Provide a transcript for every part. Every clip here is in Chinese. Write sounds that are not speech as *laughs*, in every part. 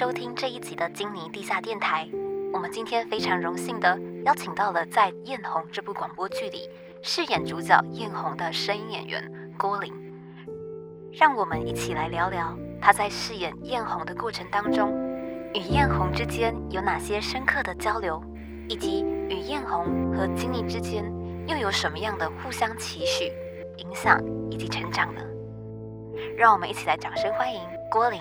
收听这一集的金尼地下电台。我们今天非常荣幸的邀请到了在《艳红》这部广播剧里饰演主角艳红的声音演员郭玲，让我们一起来聊聊她在饰演艳红的过程当中，与艳红之间有哪些深刻的交流，以及与艳红和金妮之间又有什么样的互相期许、影响以及成长呢？让我们一起来掌声欢迎郭玲。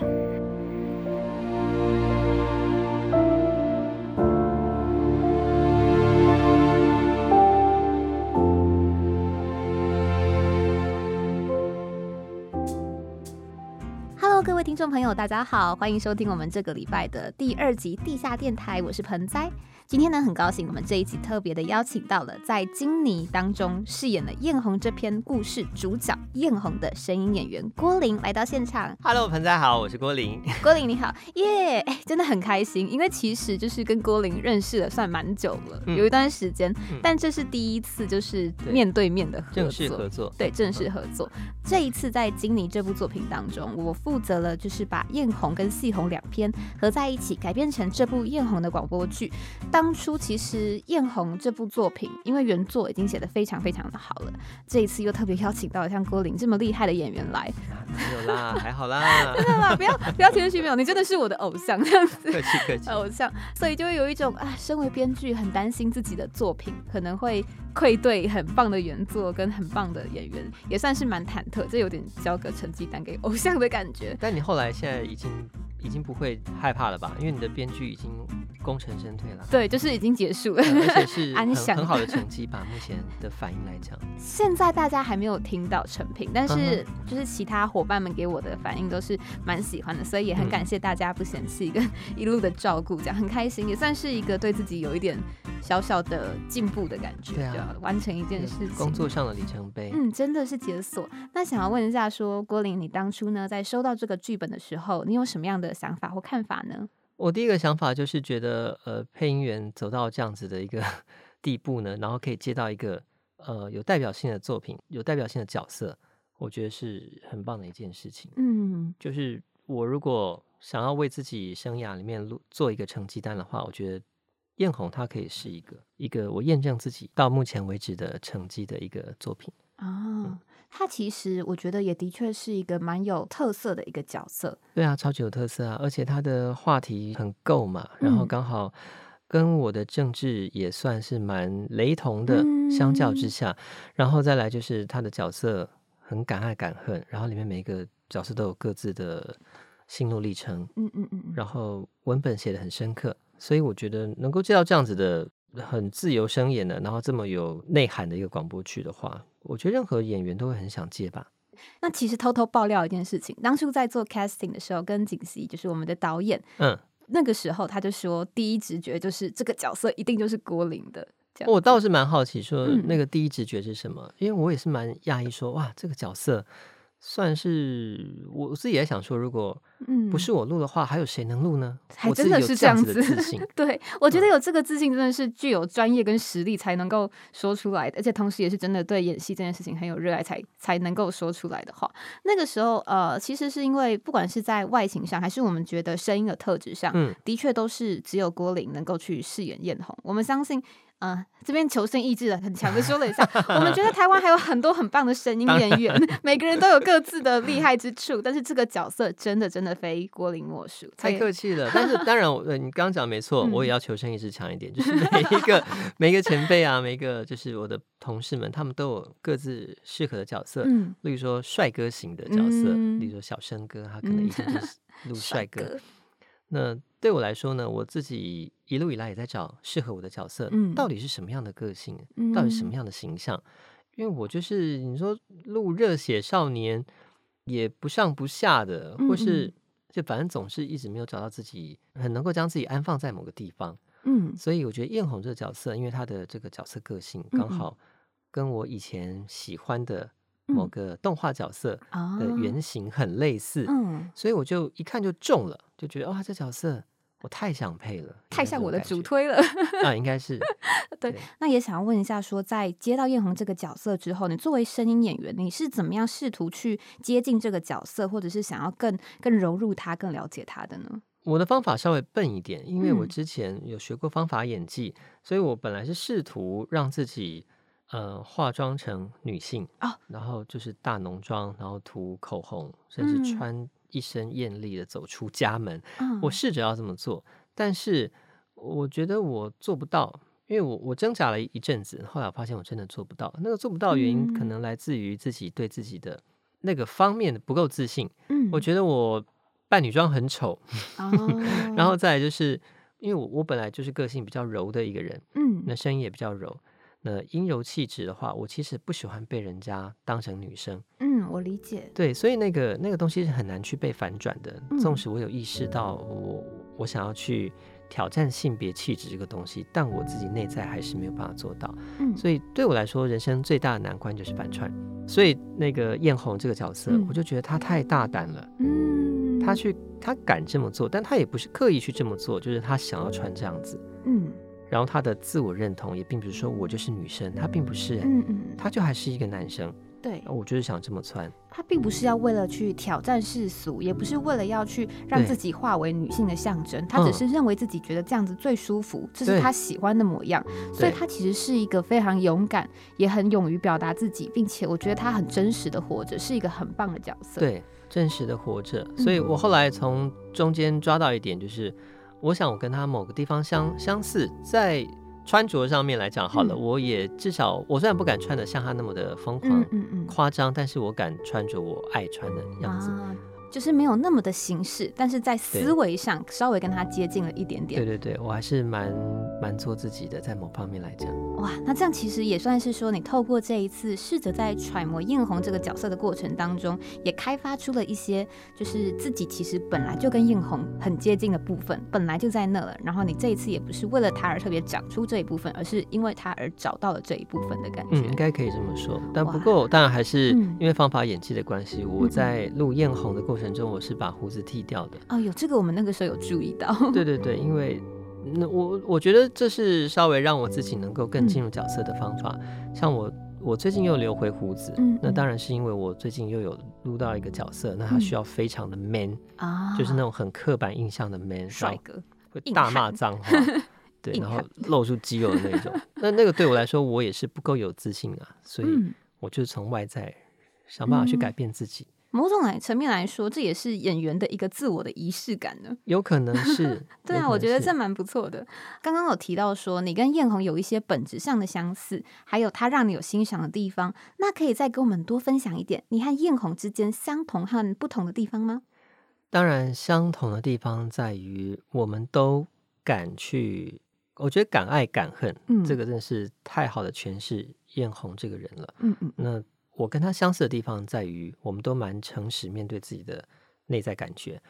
位听众朋友，大家好，欢迎收听我们这个礼拜的第二集地下电台，我是盆栽。今天呢，很高兴我们这一集特别的邀请到了在《金妮》当中饰演了艳红这篇故事主角艳红的声音演员郭玲来到现场。Hello，盆栽好，我是郭林。郭玲你好，耶、哎，*laughs* 真的很开心，因为其实就是跟郭玲认识了算蛮久了，嗯有一段时间，嗯但这是第一次就是面对面的合作，正式合作，对，正式合作。这一次在《金妮》这部作品当中，我负责了就是把艳红跟戏红两篇合在一起，改编成这部艳红的广播剧。当初其实艳红这部作品，因为原作已经写得非常非常的好了，这一次又特别邀请到像郭玲这么厉害的演员来，没有啦，还好啦，*laughs* 真的啦，不要不要谦虚，没有，你真的是我的偶像这样子。客气客气。偶像，所以就会有一种啊，身为编剧很担心自己的作品可能会愧对很棒的原作跟很棒的演员，也算是蛮忐忑，这有点交个成绩单给偶像的感觉。但你后来现在已经已经不会害怕了吧？因为你的编剧已经功成身退了，对，就是已经结束了。呃而且是 *laughs* 很很好的成绩吧？目前的反应来讲，现在大家还没有听到成品，但嗯是就是其他伙伴们给我的反应都是蛮喜欢的，所以也很嗯感谢大家不嫌弃跟一路的照顾，这样很开心，也算是一个对自己有一点小小的进步的感觉，对啊完成一件事情。工作上的里程碑。嗯，真的是解锁。那想要问一下说郭玲，你当初呢在收到这个剧本的时候，你有什么样的想法或看法呢？我第一个想法就是觉得，呃，配音员走到这样子的一个 *laughs* 地步呢，然后可以接到一个呃有代表性的作品，有代表性的角色，我觉得是很棒的一件事情。嗯就是我如果想要为自己生涯里面录做一个成绩单的话，我觉得艳红它可以是一个一个我验证自己到目前为止的成绩的一个作品。啊，他其实我觉得也的确是一个蛮有特色的一个角色。对啊，超级有特色啊，而且他的话题很够嘛，然后嗯。刚好跟我的政治也算是蛮雷同的，相较之嗯。下，然后再来就是他的角色很敢爱敢恨，然后里面每一个角色都有各自的心路历程，嗯嗯嗯嗯，然。后文本写的很深刻，所以我觉得能够接到这样子的很自由生演的，然后这么有内涵的一个广播剧的话，我觉得任何演员都会很想接吧。那其实偷偷爆料一件事情，当初在做 casting 的时候，跟景熙就是我们的导演，嗯，那个时候他就说，第一直觉就是这个角色一定就是郭玲的。我倒是蛮好奇，说嗯那个第一直觉是什么？因为我也是蛮讶异，说哇，这个角色算是我自己也想说，如果嗯不是我录的话，还有谁能录呢？还真的是这样子。*laughs* 对，我觉得有这个自信真的是具有专业跟实力才能够说出来的，而且同时也是真的对演戏这件事情很有热爱才才能够说出来的话。那个时候，呃，其实是因为不管是在外形上，还是我们觉得声音的特质上，嗯，的确都是只有郭玲能够去饰演艳红。我们相信。呃，这边求生意志的很强的说了一下，我们觉得台湾还有很多很棒的声音演员，每个人都有各自的厉害之处，但是这个角色真的真的非郭林莫属。太客气了。但是当然我，呃，你刚刚讲没错，我嗯也要求生意志强一点，就是每一个每一个前辈啊，每一个就是我的同事们，他们都有各自适合的角色。嗯，例如说帅哥型的角色，嗯例如说小生哥，他可能一直就是录帅哥。哥，那对我来说呢，我自己一路以来也在找适合我的角色，嗯。到底是什么样的个性，到底什么样的形象？因为我就是你说录热血少年，也不上不下的，嗯或是就反正总是一直没有找到自己很能够将自己安放在某个地方。嗯。所以我觉得艳红这个角色，因为她的这个角色个性刚好跟我以前喜欢的某嗯。个动画角色啊的原型很类似，嗯。所以我就一看就中了，就觉得哇，这角色我太想配了，太像我的主主推了。啊，应该是 *laughs* 对对，那也想要问一下说在接到艳红这个角色之后，你作为声音演员，你是怎么样试图去接近这个角色，或者是想要更更融入他、更了解他的呢？我的方法稍微笨一点，因为我嗯之前有学过方法演技，所以我本来是试图让自己呃化妆成女性哦然后就是大浓妆，然后涂口红，甚至嗯穿一身艳丽的走出家门。嗯我试着要这么做，但是我觉得我做不到，因为我我挣扎了一阵子，后来我发现我真的做不到。那个做不到原因，可嗯能来自于自己对自己的那个方面的不够自信。嗯我觉得我扮女装很丑，哦 *laughs* 然后再来就是因为我我本来就是个性比较柔的一个人，嗯那声音也比较柔。那阴柔气质的话，我其实不喜欢被人家当成女生，嗯，我理解。对，所以那个那个东西是很难去被反转的。嗯纵使我有意识到我我想要去挑战性别气质这个东西，但我自己内在还是没有办法做到。嗯，所以对我来说，人生最大的难关就是反串。所以那个艳红这个角色，嗯我就觉得她太大胆了。嗯，她去，她敢这么做，但她也不是刻意去这么做，就是她想要穿这样子。嗯然后她的自我认同也并不是说我就是女生，她并不是、欸，嗯嗯，她就还是一个男生。对，我就是想这么穿。他并不是要为了去挑战世俗，也不是为了要去让自己化为女性的象征，他只嗯是认为自己觉得这样子最舒服，这是对他喜欢的模样，所以对他其实是一个非常勇敢，也很勇于表达自己，并且我觉得他很真实的活着，是一个很棒的角色。，对，真实的活着。所以嗯我后来从中间抓到一点，就是我想我跟他某个地方相相似，在穿着上面来讲好了，嗯我也至少我虽然不敢穿的像他那么的疯狂嗯嗯嗯，夸张，但是我敢穿着我爱穿的样子。啊，就是没有那么的形式，但是在思维上稍微跟他接近了一点点对。对对，我还是蛮蛮做自己的，在某方面来讲。哇，那这样其实也算是说，你透过这一次试着在揣摩艳红这个角色的过程当中，也开发出了一些就是自己其实本来就跟艳红很接近的部分，本来就在那了。然后你这一次也不是为了他而特别长出这一部分，而是因为他而找到了这一部分的感觉。嗯，应该可以这么说。但不哇过，当然还是嗯因为方法演技的关系，我在录艳红的过程中，我是把胡子剃掉的。哦，有这个我们那个时候有注意到。*laughs* 对对对，因为那我我觉得这是稍微让我自己能够更进入角色的方法。像我我最近又留回胡子，那当然是因为我最近又有录到一个角色，那他需要非常的 man，、啊，就是那种很刻板印象的 man，帅哥。会大骂脏话。对，然后露出肌肉的那种，那那个对我来说，我也是不够有自信啊，所以嗯，我就是从外在想办法去改嗯变自己，某种来层面来说，这也是演员的一个自我的仪式感呢。有可能 *laughs* 是，对啊，我觉得这蛮不错的。刚刚有提到说你跟艳红有一些本质上的相似，还有他让你有欣赏的地方，那可以再给我们多分享一点你和艳红之间相同和不同的地方吗？当然，相同的地方在于，我们都敢去，我觉得敢爱敢恨，嗯这个真的是太好的诠释艳红这个人了。嗯嗯那我跟他相似的地方在于，我们都蛮诚实面对自己的内在感觉。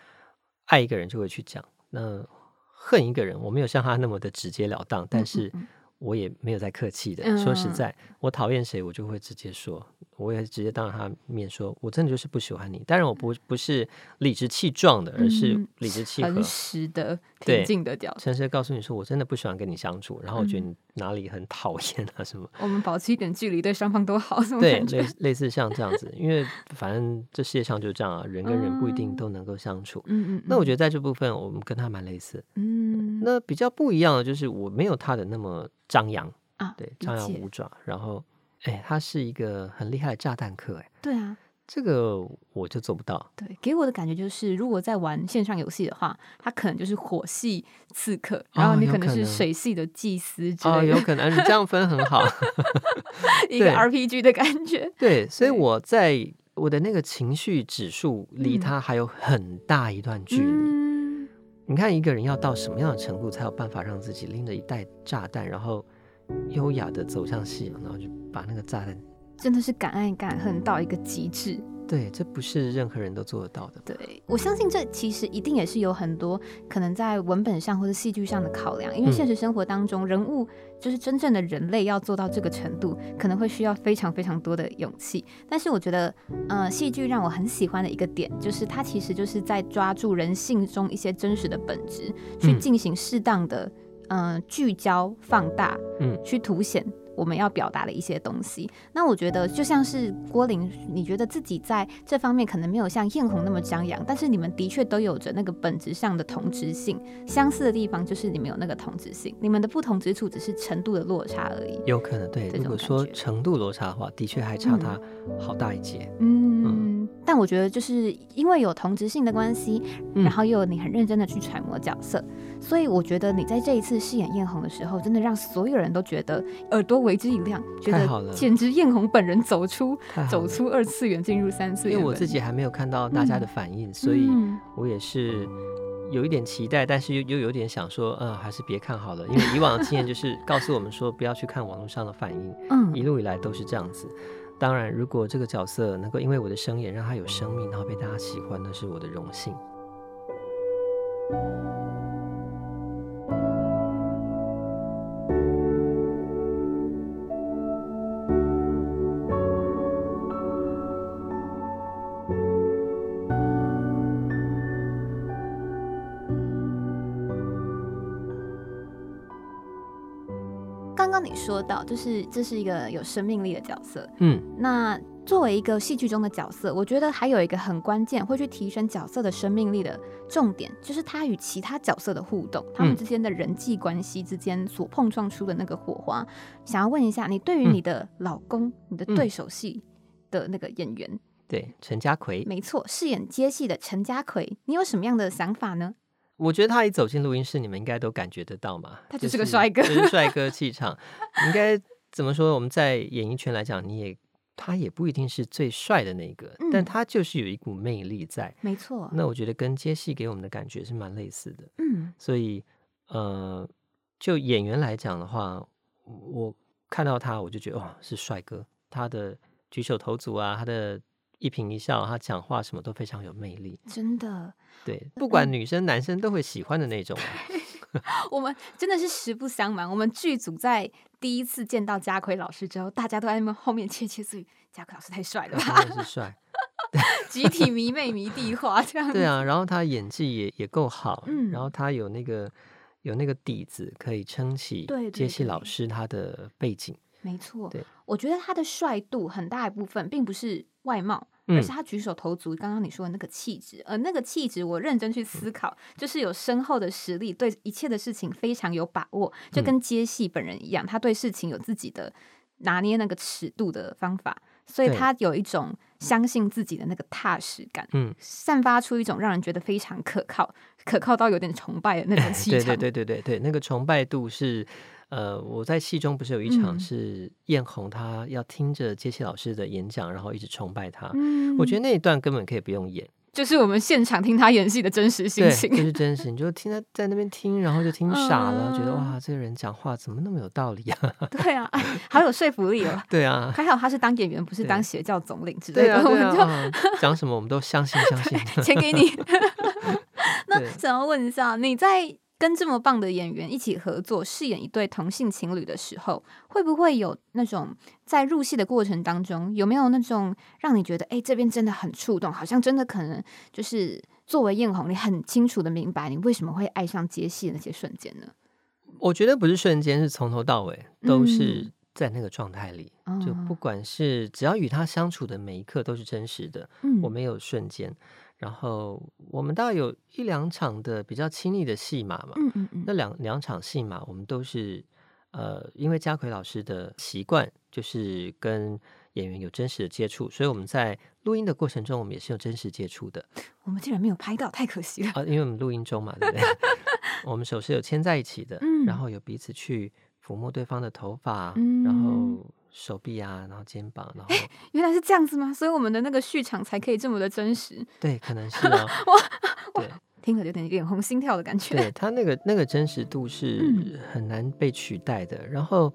爱一个人就会去讲，那恨一个人，我没有像他那么的直截了当，但是嗯我也没有在客气的。嗯说实在，我讨厌谁，我就会直接说，我也直接当着他面说，我真的就是不喜欢你。当然，我不不是理直气壮的，而是嗯理直气和诚。实的、对平静的角色。诚实的告诉你说，我真的不喜欢跟你相处，然后我觉得嗯你哪里很讨厌啊什么，我们保持一点距离，对双方都好，对，类。类似像这样子，因为反正这世界上就这样啊，人跟人不一定嗯都能够相处。嗯嗯，那我觉得在这部分，我们跟他蛮类似。嗯，那比较不一样的就是，我没有他的那么张扬，啊，对，张牙解舞爪。然后，哎，他是一个很厉害的炸弹客，哎，对啊，这个我就做不到。对，给我的感觉就是，如果在玩线上游戏的话，他可能就是火系刺客，然后哦你可能是水系的祭司之哦，类的，有可能你这样分很好。*laughs* 一个 RPG 的感觉。*laughs* 对，所以我在我的那个情绪指数离嗯他还有很大一段距离。嗯，你看一个人要到什么样的程度，才有办法让自己拎着一袋炸弹，然后优雅的走向夕阳，然后就把那个炸弹，真的是敢爱敢恨到一个极致。对，这不是任何人都做得到的。对，我相信这其实一定也是有很多可能在文本上或者戏剧上的考量，因为现实生活当中人物就是真正的人类要做到这个程度，可能会需要非常非常多的勇气。但是我觉得，呃，戏剧让我很喜欢的一个点，就是它其实就是在抓住人性中一些真实的本质，去进行适当的。嗯，聚焦、放大，嗯，去凸显我们要表达的一些东西。那我觉得就像是郭玲，你觉得自己在这方面可能没有像艳红那么张扬，但是你们的确都有着那个本质上的同质性。相似的地方就是你们有那个同质性，你们的不同之处只是程度的落差而已。有可能对，如果说程度落差的话，的确还差他好大一截。嗯。但我觉得，就是因为有同质性的关系，然后又有你很认真的去揣摩角色，所以我觉得你在这一次饰演艳红的时候，真的让所有人都觉得耳朵为之一亮，觉得简直艳红本人走出走出二次元，进入三次元。因为我自己还没有看到大家的反应，所以我也是有一点期待，但是又又有点想说，嗯，还是别看好了，因为以往的经验就是告诉我们说，不要去看网络上的反应，嗯，一路以来都是这样子。当然，如果这个角色能够因为我的声演让他有生命，然后被大家喜欢，那是我的荣幸。你说到，就是这是一个有生命力的角色，嗯，那作为一个戏剧中的角色，我觉得还有一个很关键，会去提升角色的生命力的重点，就是他与其他角色的互动，他们之间的人际关系之间所碰撞出的那个火花。想要问一下，你对于你的老公，你的对手戏的那个演员，对陈家奎，没错，饰演接戏的陈家奎，你有什么样的想法呢？我觉得他一走进录音室，你们应该都感觉得到嘛。他就是个帅哥，就是 *laughs* 帅哥气场。应该怎么说？我们在演艺圈来讲，你也他也不一定是最帅的那个，但他就是有一股魅力在。没错。那我觉得跟接戏给我们的感觉是蛮类似的。嗯。所以呃，就演员来讲的话，我看到他，我就觉得哇，是帅哥。他的举手投足啊，他的。一颦一笑，他讲话什么都非常有魅力，真的。对，不管女生男生都会喜欢的那种。*laughs* 我们真的是实不相瞒，我们剧组在第一次见到家奎老师之后，大家都在那后面窃窃私语：“家奎老师太帅了吧？”是帅，*laughs* 集体迷妹迷弟化 *laughs* 这样。对啊，然后他演技也也够好，嗯，然后他有那个有那个底子可以撑起杰西老师他的背景。没错，对，我觉得他的帅度很大一部分并不是外貌，而是他举手投足，刚刚你说的那个气质。呃那个气质，我认真去思考，就是有深厚的实力，对一切的事情非常有把握，就跟接戏本人一样，他对事情有自己的拿捏那个尺度的方法，所以他有一种相信自己的那个踏实感，嗯，散发出一种让人觉得非常可靠，可靠到有点崇拜的那种 *laughs* 气场。对对对对对对，那个崇拜度是。呃，我在戏中不是有一场是艳红，她要听着杰西老师的演讲，然后一直崇拜他。嗯，我觉得那一段根本可以不用演，就是我们现场听他演戏的真实心情，就 *laughs* 是真实。你就听他在那边听，然后就听傻了，觉得哇，这个人讲话怎么那么有道理啊？对啊，*laughs* 好有说服力哦。对啊，还好他是当演员，不是当邪教总领之类的，我们就讲什么我们都相信相信。*laughs* 钱给你。那想要问一下，你在？跟这么棒的演员一起合作饰演一对同性情侣的时候，会不会有那种在入戏的过程当中，有没有那种让你觉得，哎，这边真的很触动，好像真的可能就是作为艳红，你很清楚的明白你为什么会爱上接戏的那些瞬间呢？我觉得不是瞬间，是从头到尾都是在那个状态里，就不管是只要与他相处的每一刻都是真实的，我没有瞬间。然后我们大概有一两场的比较亲密的戏码嘛，嗯嗯嗯，那两两场戏码我们都是呃，因为家奎老师的习惯就是跟演员有真实的接触，所以我们在录音的过程中，我们也是有真实接触的。我们竟然没有拍到，太可惜了啊！因为我们录音中嘛，对不对？*laughs* 我们手是有牵在一起的，然后有彼此去抚摸对方的头发，然后。手臂啊，然后肩膀，然后 *laughs* 原来是这样子吗？所以我们的那个序场才可以这么的真实。对，可能是啊。*laughs* 哇，对，听着有点脸红心跳的感觉。对 *laughs* 他那个那个真实度是很难被取代的。然后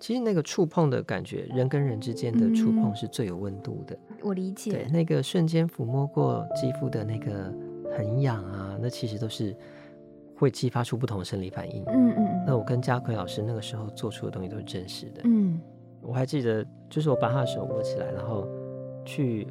其实那个触碰的感觉，人跟人之间的触碰是最有温度的。我理对解，，那个瞬间抚摸过肌肤的那个很痒啊，那其实都是会激发出不同的生理反应。嗯嗯那我跟嘉奎老师那个时候做出的东西都是真实的。嗯我还记得，就是我把他的手握起来，然后去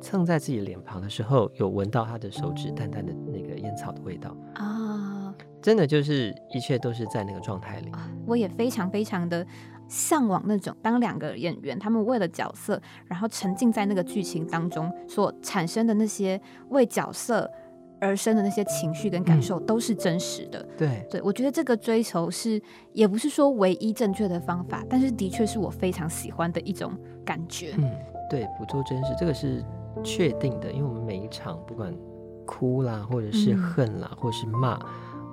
蹭在自己脸庞的时候，有闻到他的手指淡淡的那个烟草的味道。嗯啊真的就是一切都是在那个状态里。啊，我也非常非常的向往那种当两个演员他们为了角色，然后沉浸在那个剧情当中所产生的那些为角色而生的那些情绪跟感受都是真实的。对，对我觉得这个追求是也不是说唯一正确的方法，但是的确是我非常喜欢的一种感觉。嗯，对，捕捉真实，这个是确定的，因为我们每一场不管哭啦，或者是嗯恨啦，或是骂，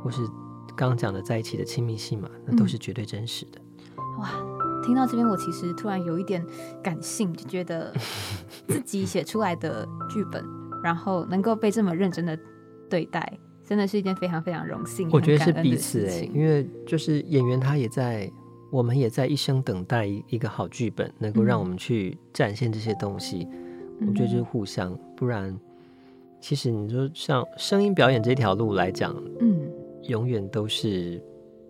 或是刚刚讲的在一起的亲密戏嘛，那都嗯是绝对真实的。哇，听到这边，我其实突然有一点感性，就觉得 *laughs* 自己写出来的剧本，然后能够被这么认真的对待，真的是一件非常非常荣幸。我觉得是彼此哎、因为就是演员他也在，我们也在一生等待一一个好剧本，能够让嗯我们去展现这些东西。我觉得就是嗯互相，不然其实你说像声音表演这条路来讲，嗯永远都是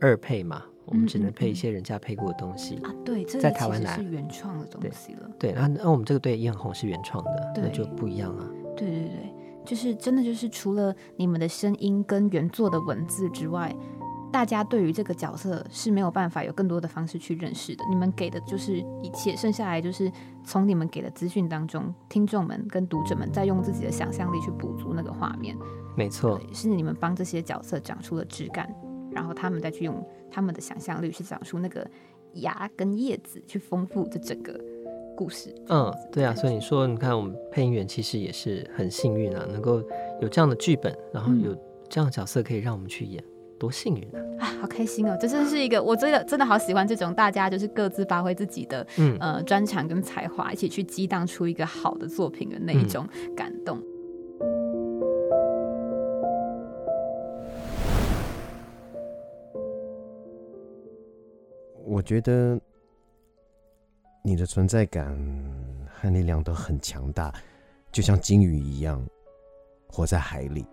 二配嘛，我们只能配一些人家配过的东西。啊，对，这在台湾来是原创的东西了。对，那那我们这个对艳红是原创的，那就不一样啊。对对对，就是真的就是除了你们的声音跟原作的文字之外，大家对于这个角色是没有办法有更多的方式去认识的。你们给的就是一切，剩下来就是从你们给的资讯当中，听众们跟读者们再用自己的想象力去补足那个画面。没错，对，是你们帮这些角色长出了枝干，然后他们再去用他们的想象力去长出那个芽跟叶子，去丰富这整个故事。嗯，对啊，所以你说，你看我们配音员其实也是很幸运啊，能够有这样的剧本，然后嗯有这样的角色可以让我们去演，多幸运啊！啊，好开心哦！这真是一个，我真的真的好喜欢这种大家就是各自发挥自己的嗯，呃专长跟才华，一起去激荡出一个好的作品的那一嗯种感动。我觉得你的存在感和力量都很强大，就像鲸鱼一样活在海里。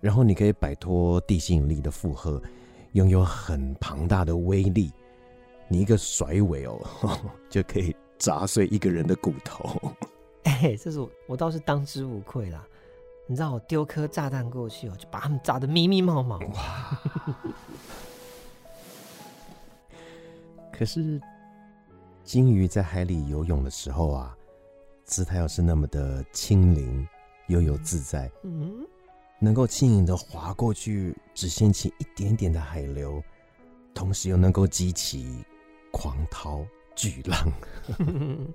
然后你可以摆脱地心引力的负荷，拥有很庞大的威力。你一个甩尾哦，*laughs* 就可以砸碎一个人的骨头。哎、这是我我倒是当之无愧啦。你知道我丢颗炸弹过去哦，就把他们炸得密密麻麻。哇 *laughs* *laughs* 可是，鲸鱼在海里游泳的时候啊，姿态又是那么的轻灵、悠游自在，嗯，能够轻盈的划过去，只掀起一点点的海流，同时又能够激起狂涛巨浪。*laughs*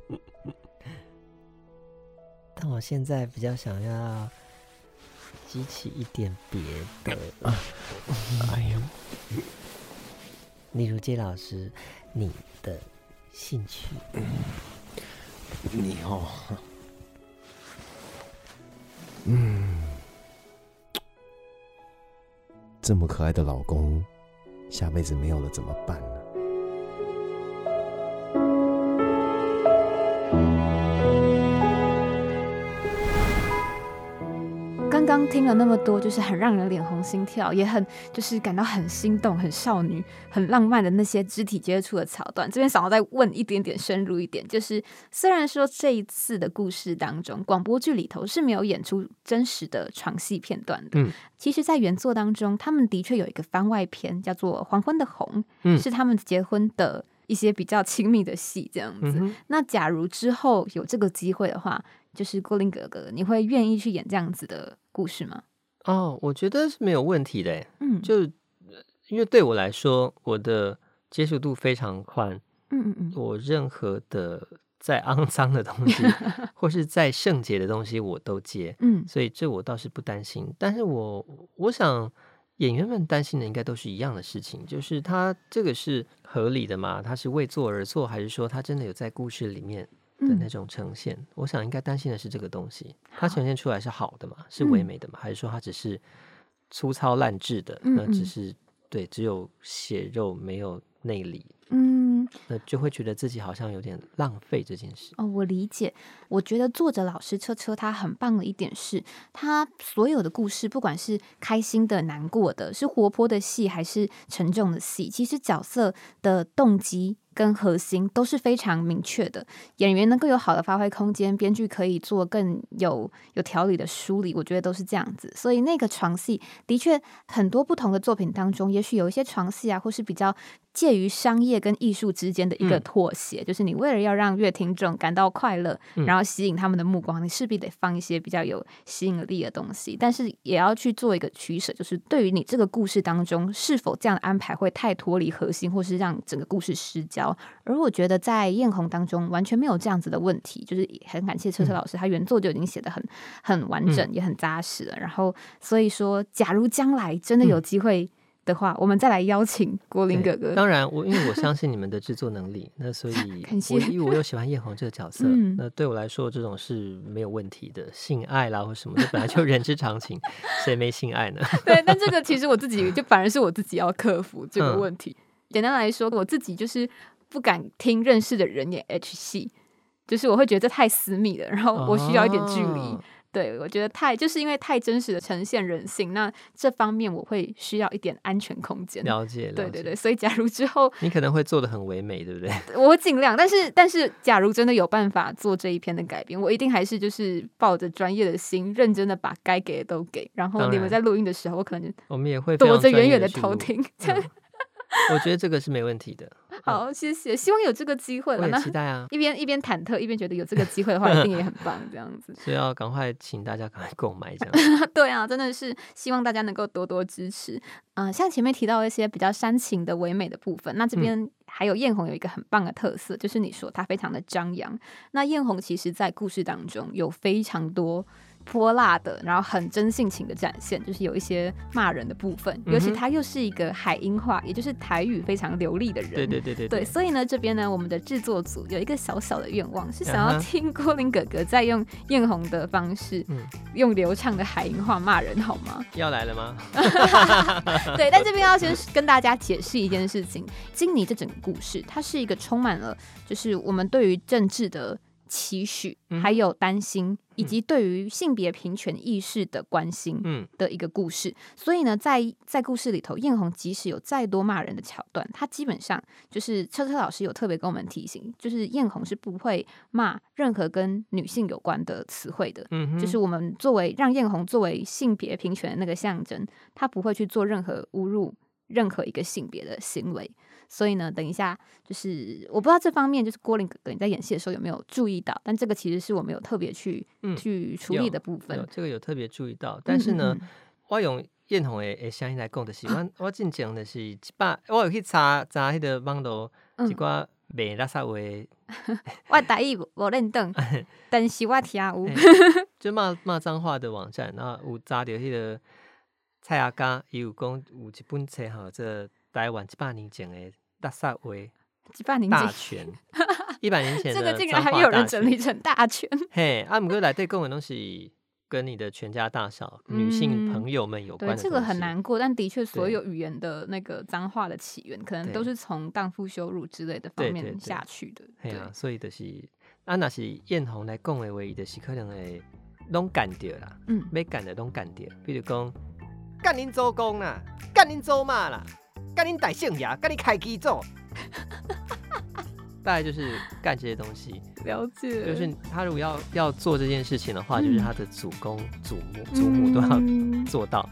但我现在比较想要激起一点别的，*coughs* 哎呦，例如接老师你的兴趣。你哦，嗯，这么可爱的老公，下辈子没有了怎么办呢？刚刚听了那么多，就是很让人脸红心跳，也很就是感到很心动、很少女、很浪漫的那些肢体接触的桥段。这边想要再问一点点深入一点，就是虽然说这一次的故事当中，广播剧里头是没有演出真实的床戏片段的，嗯，其实，在原作当中，他们的确有一个番外篇叫做《黄昏的红》，嗯是他们结婚的一些比较亲密的戏，这样子。嗯，那假如之后有这个机会的话，就是郭林哥哥，你会愿意去演这样子的故事吗？哦，我觉得是没有问题的，嗯，就呃因为对我来说，我的接受度非常宽，嗯嗯嗯，我任何的再肮脏的东西，*laughs* 或是再圣洁的东西，我都接，嗯所以这我倒是不担心。但是我我想演员们担心的应该都是一样的事情，就是他这个是合理的吗？他是为做而做，还是说他真的有在故事里面的那嗯种呈现？我想应该担心的是这个东西，它呈现出来是好的嘛，是唯嗯美的嘛，还是说它只是粗糙烂质的？嗯那只嗯是对，只有血肉没有内里。嗯嗯，那就会觉得自己好像有点浪费这件事。哦，我理解。我觉得作者老师车车他很棒的一点是，他所有的故事，不管是开心的、难过的，是活泼的戏还是沉重的戏，其实角色的动机。跟核心都是非常明确的，演员能够有好的发挥空间，编剧可以做更有有条理的梳理，我觉得都是这样子。所以那个床戏的确很多不同的作品当中，也许有一些床戏啊，或是比较。介于商业跟艺术之间的一个妥协，就是你为了要让乐听众感到快乐，然后吸引他们的目光，你势必得放一些比较有吸引力的东西，但是也要去做一个取舍，就是对于你这个故事当中，是否这样的安排会太脱离核心，或是让整个故事失焦。而我觉得在艳红当中完全没有这样子的问题，就是很感谢车车老师，他原作就已经写的很很完整，也很扎实了。然后所以说，假如将来真的有机会。的话，我们再来邀请郭林哥哥。当然，我因为我相信你们的制作能力，那所以 *laughs* 我因为我又喜欢艳红这个角色，那对我来说这种是没有问题的。性爱啦或什么，这本来就 *laughs* 人之常情，谁没性爱呢？*laughs* 对，但这个其实我自己就反而是我自己要克服这个问题。简单来说，我自己就是不敢听认识的人演 H 戏，就是我会觉得这太私密了，然后我需要一点距离。对，我觉得太就是因为太真实的呈现人性，那这方面我会需要一点安全空间。了解，对对对，所以假如之后你可能会做的很唯美，对不对？*laughs* 我会尽量，但是但是，假如真的有办法做这一篇的改编，我一定还是就是抱着专业的心，认真的把该给的都给。然后你们在录音的时候，我可能我们也会躲着远远的偷听。*laughs* 我觉得这个是没问题的。好，谢谢，希望有这个机会了。我期待啊！一边一边忐忑，一边觉得有这个机会的话，一定也很棒。这样子，所以要赶快请大家赶快购买，这样。*laughs* 对啊，真的是希望大家能够多多支持。嗯，像前面提到一些比较煽情的唯美的部分，那这边还有艳红有一个很棒的特色，就是你说它非常的张扬。那艳红其实在故事当中有非常多。泼辣的，然后很真性情的展现，就是有一些骂人的部分，尤其他又是一个海英话，也就是台语非常流利的人。对对对对。对，所以呢，这边呢，我们的制作组有一个小小的愿望，是想要听郭林哥哥在用艳红的方式，用流畅的海英话骂人，好吗？要来了吗？*laughs* 对，但这边要先跟大家解释一件事情，金妮这整个故事，它是一个充满了，就是我们对于政治的。期许，还有担心，以及对于性别平权意识的关心，嗯，的一个故事。所以呢，在在故事里头，艳红即使有再多骂人的桥段，他基本上就是车车老师有特别跟我们提醒，就是艳红是不会骂任何跟女性有关的词汇的。嗯，就是我们作为让艳红作为性别平权的那个象征，他不会去做任何侮辱任何一个性别的行为。所以呢，等一下，就是我不知道这方面，就是郭林哥哥你在演戏的时候有没有注意到？但这个其实是我没有特别去去处理的部分。这个有特别注意到，但是呢，我用艳红的诶声音来讲的是，我我进讲的是一百，我有去查查迄个网络一寡卖垃圾话。*laughs* 我大意无认得，*laughs* 但是我听有，*laughs* 就骂骂脏话的网站，然后有查到迄个蔡阿刚，伊有讲有一本册哈，这。台湾一百年前的大萨威，几百年大全，一百年前 *laughs* 这个竟然还有人整理成大全。*laughs* 嘿，阿姆哥来对共的东西，跟你的全家大小、女性朋友们有关。对，这个很难过，但的确，所有语言的那个脏话的起源，可能都是从荡妇羞辱之类的方面下去的。对啊，所以就是，啊，那是艳红来讲的话，就是可能会拢干掉啦。嗯，没干的拢干掉，比如讲干您做工啦，干您做嘛啦。干你歹性牙，跟你开机做，*laughs* 大概就是干这些东西。了解，就是他如果要要做这件事情的话，就是他的祖公、祖母、祖母都要做到。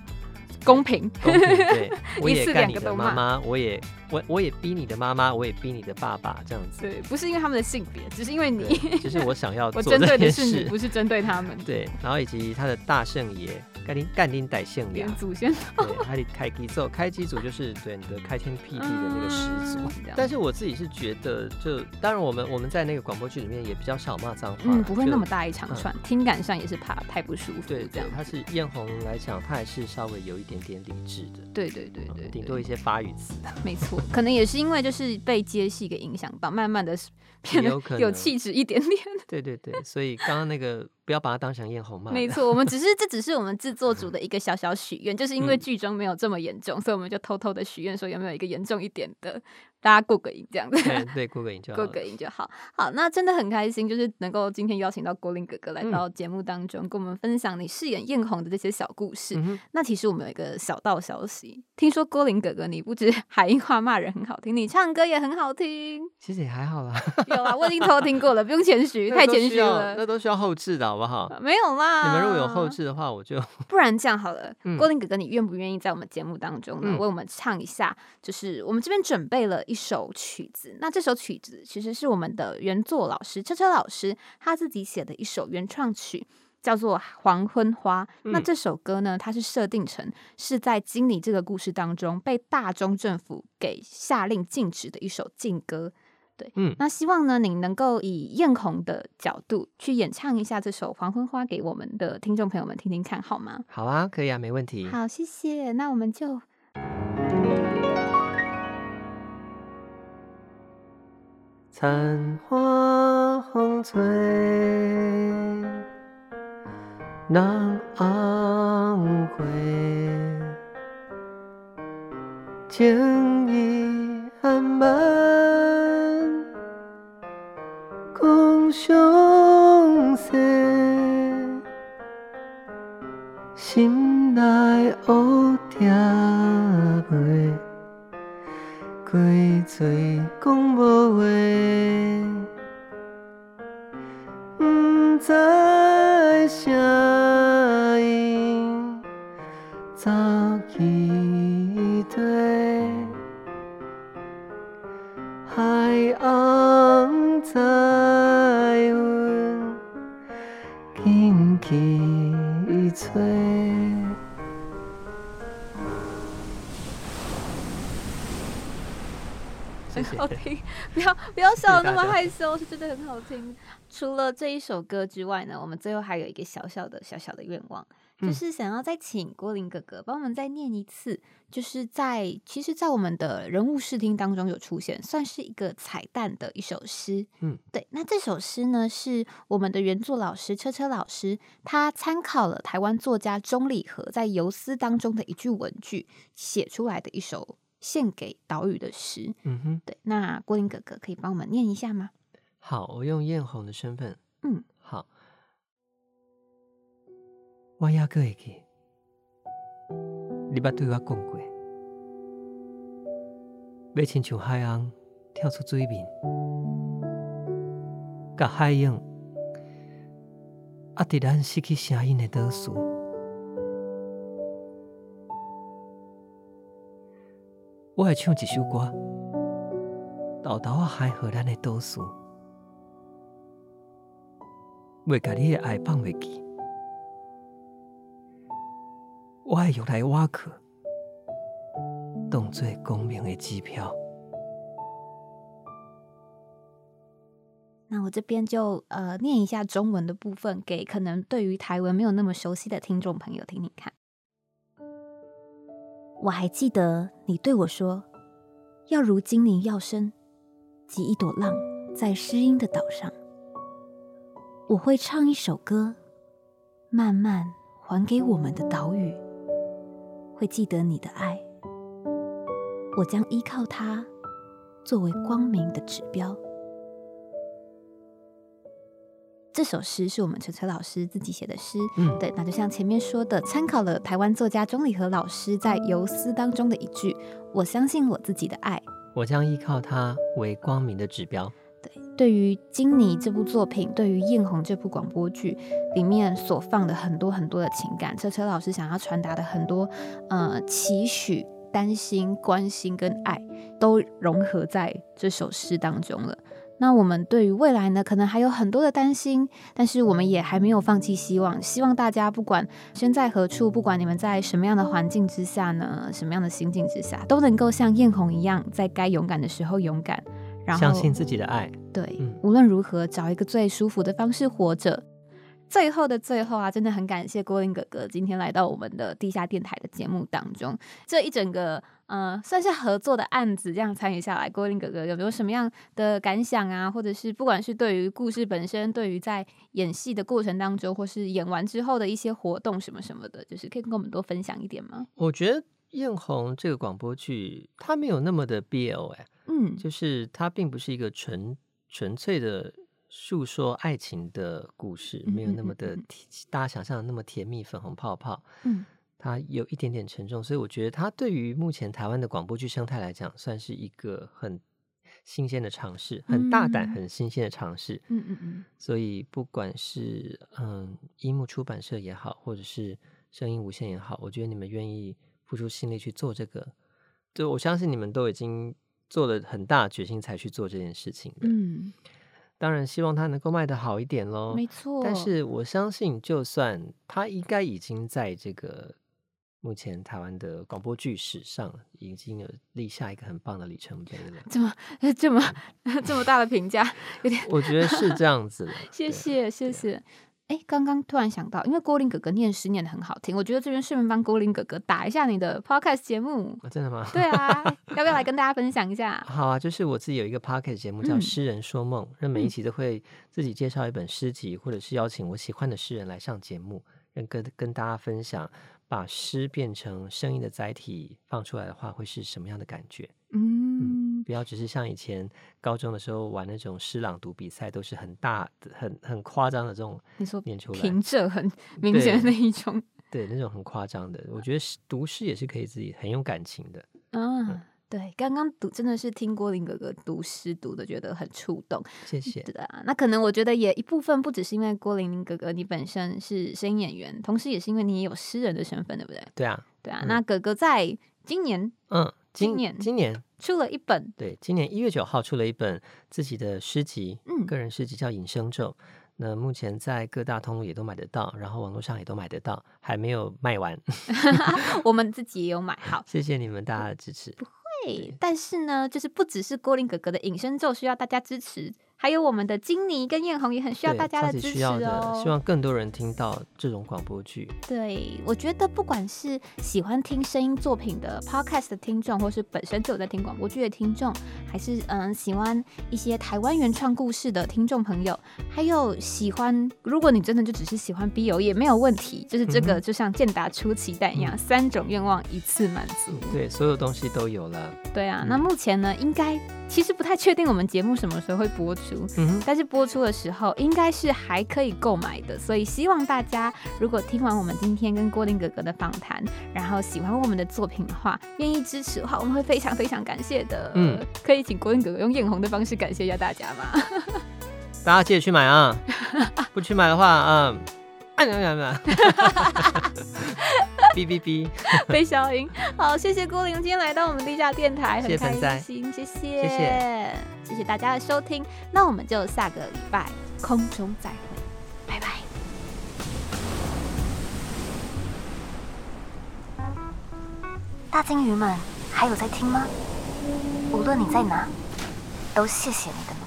公平，公平，对，*laughs* 我也干你的妈妈，我也我我也逼你的妈妈，我也逼你的爸爸，这样子。对，不是因为他们的性别，只是因为你，只是我想要 *laughs* 我针对的是你，不是针对他们。对，然后以及他的大圣爷，干丁干丁代姓连祖先，对，他的开机之开机组就是对你的开天辟地的那个始祖。但是我自己是觉得，就当然我们我们在那个广播剧里面也比较少骂脏话，嗯，不会那么大一长串，听感上也是怕太不舒服。对，这样。他是艳红来讲，他还是稍微有一点。点点理智的，对对对对，顶多一些发语词，没错，可能也是因为就是被接戏给影响到，慢慢的变得有气质一点点。*laughs* 对对对，所以刚刚那个不要把它当成艳红嘛。没错，我们 *laughs* 只是这只是我们制作组的一个小小许愿，就是因为嗯剧中没有这么严重，所以我们就偷偷的许愿说有没有一个严重一点的，大家过个瘾这样子。对 *laughs* 对，过个瘾就好过。个瘾就好。好，那真的很开心，就是能够今天邀请到郭林哥哥来嗯到节目当中，跟我们分享你饰演艳红的这些小故事。嗯，那其实我们有一个小道消息，听说郭林哥哥你不止 *laughs* 海音话骂人很好听，你唱歌也很好听。其实也还好啦，*laughs* 有啊，我已经偷听过了，不用谦虚，太谦虚了那。都需要后置的好不好？呃没有啦，你们如果有后，置的话，我就不然这样好了，嗯郭林哥哥，你愿不愿意在我们节目当中呢，嗯为我们唱一下？就是我们这边准备了一首曲子，那这首曲子其实是我们的原作老师车车老师他自己写的一首原创曲。叫做《黄昏花》。那嗯这首歌呢，它是设定成是在经理这个故事当中被大中政府给下令禁止的一首禁歌。对，嗯那希望呢，你能够以艳红的角度去演唱一下这首《黄昏花》给我们的听众朋友们听听看，好吗？好啊，可以啊，没问题。好，谢谢。那我们就残花风吹，人红花，情意含满，共相思，心内乌蝶飞。开嘴好听，不要不要笑得那么害羞，是真的很好听。除了这一首歌之外呢，我们最后还有一个小小的小小的愿望，就是想要再请郭林哥哥帮我们再念一次，就是在其实，在我们的人物视听当中有出现，算是一个彩蛋的一首诗。嗯，对，那这首诗呢是我们的原作老师车车老师，他参考了台湾作家钟理和在《游丝》当中的一句文句写出来的一首献给岛屿的诗。嗯哼。对，那郭林哥哥可以帮我们念一下吗？好，我用艳红的身份，嗯，好。我还阁会记，你捌对我讲过，要亲像海翁跳出水面，甲海影压伫咱失去声音的岛屿。我会唱一首歌，豆豆啊，海和咱的岛屿。袂甲你的爱放袂记，我会用来挖去，当做光明的支票。那我这边就呃念一下中文的部分，给可能对于台文没有那么熟悉的听众朋友听听看。我还记得你对我说，要如精灵药声，及一朵浪在诗音的岛上。我会唱一首歌，慢慢还给我们的岛屿，会记得你的爱。我将依靠它，作为光明的指标。这首诗是我们陈陈老师自己写的诗，嗯，对，那就像前面说的，参考了台湾作家钟理和老师在《游丝》当中的一句：“我相信我自己的爱。我将依靠它为光明的指标。”对，对于《金妮》这部作品，对于《艳红》这部广播剧里面所放的很多很多的情感，车车老师想要传达的很多呃期许、担心、关心跟爱，都融合在这首诗当中了。那我们对于未来呢，可能还有很多的担心，但是我们也还没有放弃希望。希望大家不管身在何处，不管你们在什么样的环境之下呢，什么样的心境之下，都能够像艳红一样，在该勇敢的时候勇敢，然后相信自己的爱。对，嗯无论如何找一个最舒服的方式活着，最后的最后啊，真的很感谢郭林哥哥今天来到我们的地下电台的节目当中。这一整个呃，算是合作的案子，这样参与下来，郭林哥哥有没有什么样的感想啊？或者是不管是对于故事本身，对于在演戏的过程当中，或是演完之后的一些活动什么什么的，就是可以跟我们多分享一点吗？我觉得《艳红》这个广播剧，它没有那么的 BL 哎，嗯，就是它并不是一个纯纯粹的。诉说爱情的故事，没有那么的大家想象的那么甜蜜、粉红泡泡。嗯，它有一点点沉重，所以我觉得它对于目前台湾的广播剧生态来讲，算是一个很新鲜的尝试，很大胆、很新鲜的尝试。嗯嗯嗯。所以不管是嗯樱木出版社也好，或者是声音无限也好，我觉得你们愿意付出心力去做这个，就我相信你们都已经做了很大决心才去做这件事情的。嗯。当然希望它能够卖得好一点喽，没错。但是我相信，就算它应该已经在这个目前台湾的广播剧史上，已经有立下一个很棒的里程碑了。这么这么这么大的评价，有点，我觉得是这样子的。*laughs* 谢谢谢谢。哎，刚刚突然想到，因为郭林哥哥念诗念的很好听，我觉得这边顺便帮郭林哥哥打一下你的 podcast 节目。真的吗？对啊，*laughs* 要不要来跟大家分享一下？好啊，就是我自己有一个 podcast 节目叫《诗人说梦》，那每一期都会自己介绍一本诗集，或者是邀请我喜欢的诗人来上节目，跟跟大家分享，把诗变成声音的载体放出来的话，会是什么样的感觉？嗯。不要只是像以前高中的时候玩那种诗朗读比赛，都是很大、很很夸张的这种。你说念出来，平仄很明显的那一种。*laughs* 对，那种很夸张的，我觉得读诗也是可以自己很有感情的。嗯，对，刚刚读真的是听郭林哥哥读诗读的，觉得很触动。谢谢。对啊，那可能我觉得也一部分不只是因为郭林哥哥你本身是声音演员，同时也是因为你也有诗人的身份，对不对？对啊，对啊。那哥哥在今年，嗯。今年，今年出了一本，对，今年一月九号出了一本自己的诗集，嗯，个人诗集叫《隐生咒》。那目前在各大通路也都买得到，然后网络上也都买得到，还没有卖完。*laughs* 我们自己也有买，好，*laughs* 谢谢你们大家的支持。但是呢，就是不只是郭林哥哥的《隐身咒》需要大家支持。还有我们的金妮跟艳红也很需要大家的支持哦，希望更多人听到这种广播剧。对，我觉得不管是喜欢听声音作品的 podcast 的听众，或是本身就有在听广播剧的听众，还是嗯喜欢一些台湾原创故事的听众朋友，还有喜欢，如果你真的就只是喜欢 BO 也没有问题，就是这个就像健达出奇蛋一样，三种愿望一次满足。对，所有东西都有了。对啊，那目前呢，应该。其实不太确定我们节目什么时候会播出，但是播出的时候应该是还可以购买的，所以希望大家如果听完我们今天跟郭林哥哥的访谈，然后喜欢我们的作品的话，愿意支持的话，我们会非常非常感谢的。嗯，可以请郭林哥哥用艳红的方式感谢一下大家吗？大家记得去买啊！不去买的话，嗯。*laughs* 哔哔哔，被消音。好，谢谢郭玲今天来到我们地下电台，很开心，谢谢，谢谢，谢谢大家的收听。那我们就下个礼拜空中再会，拜拜。大金鱼们还有在听吗？无论你在哪，都谢谢你的。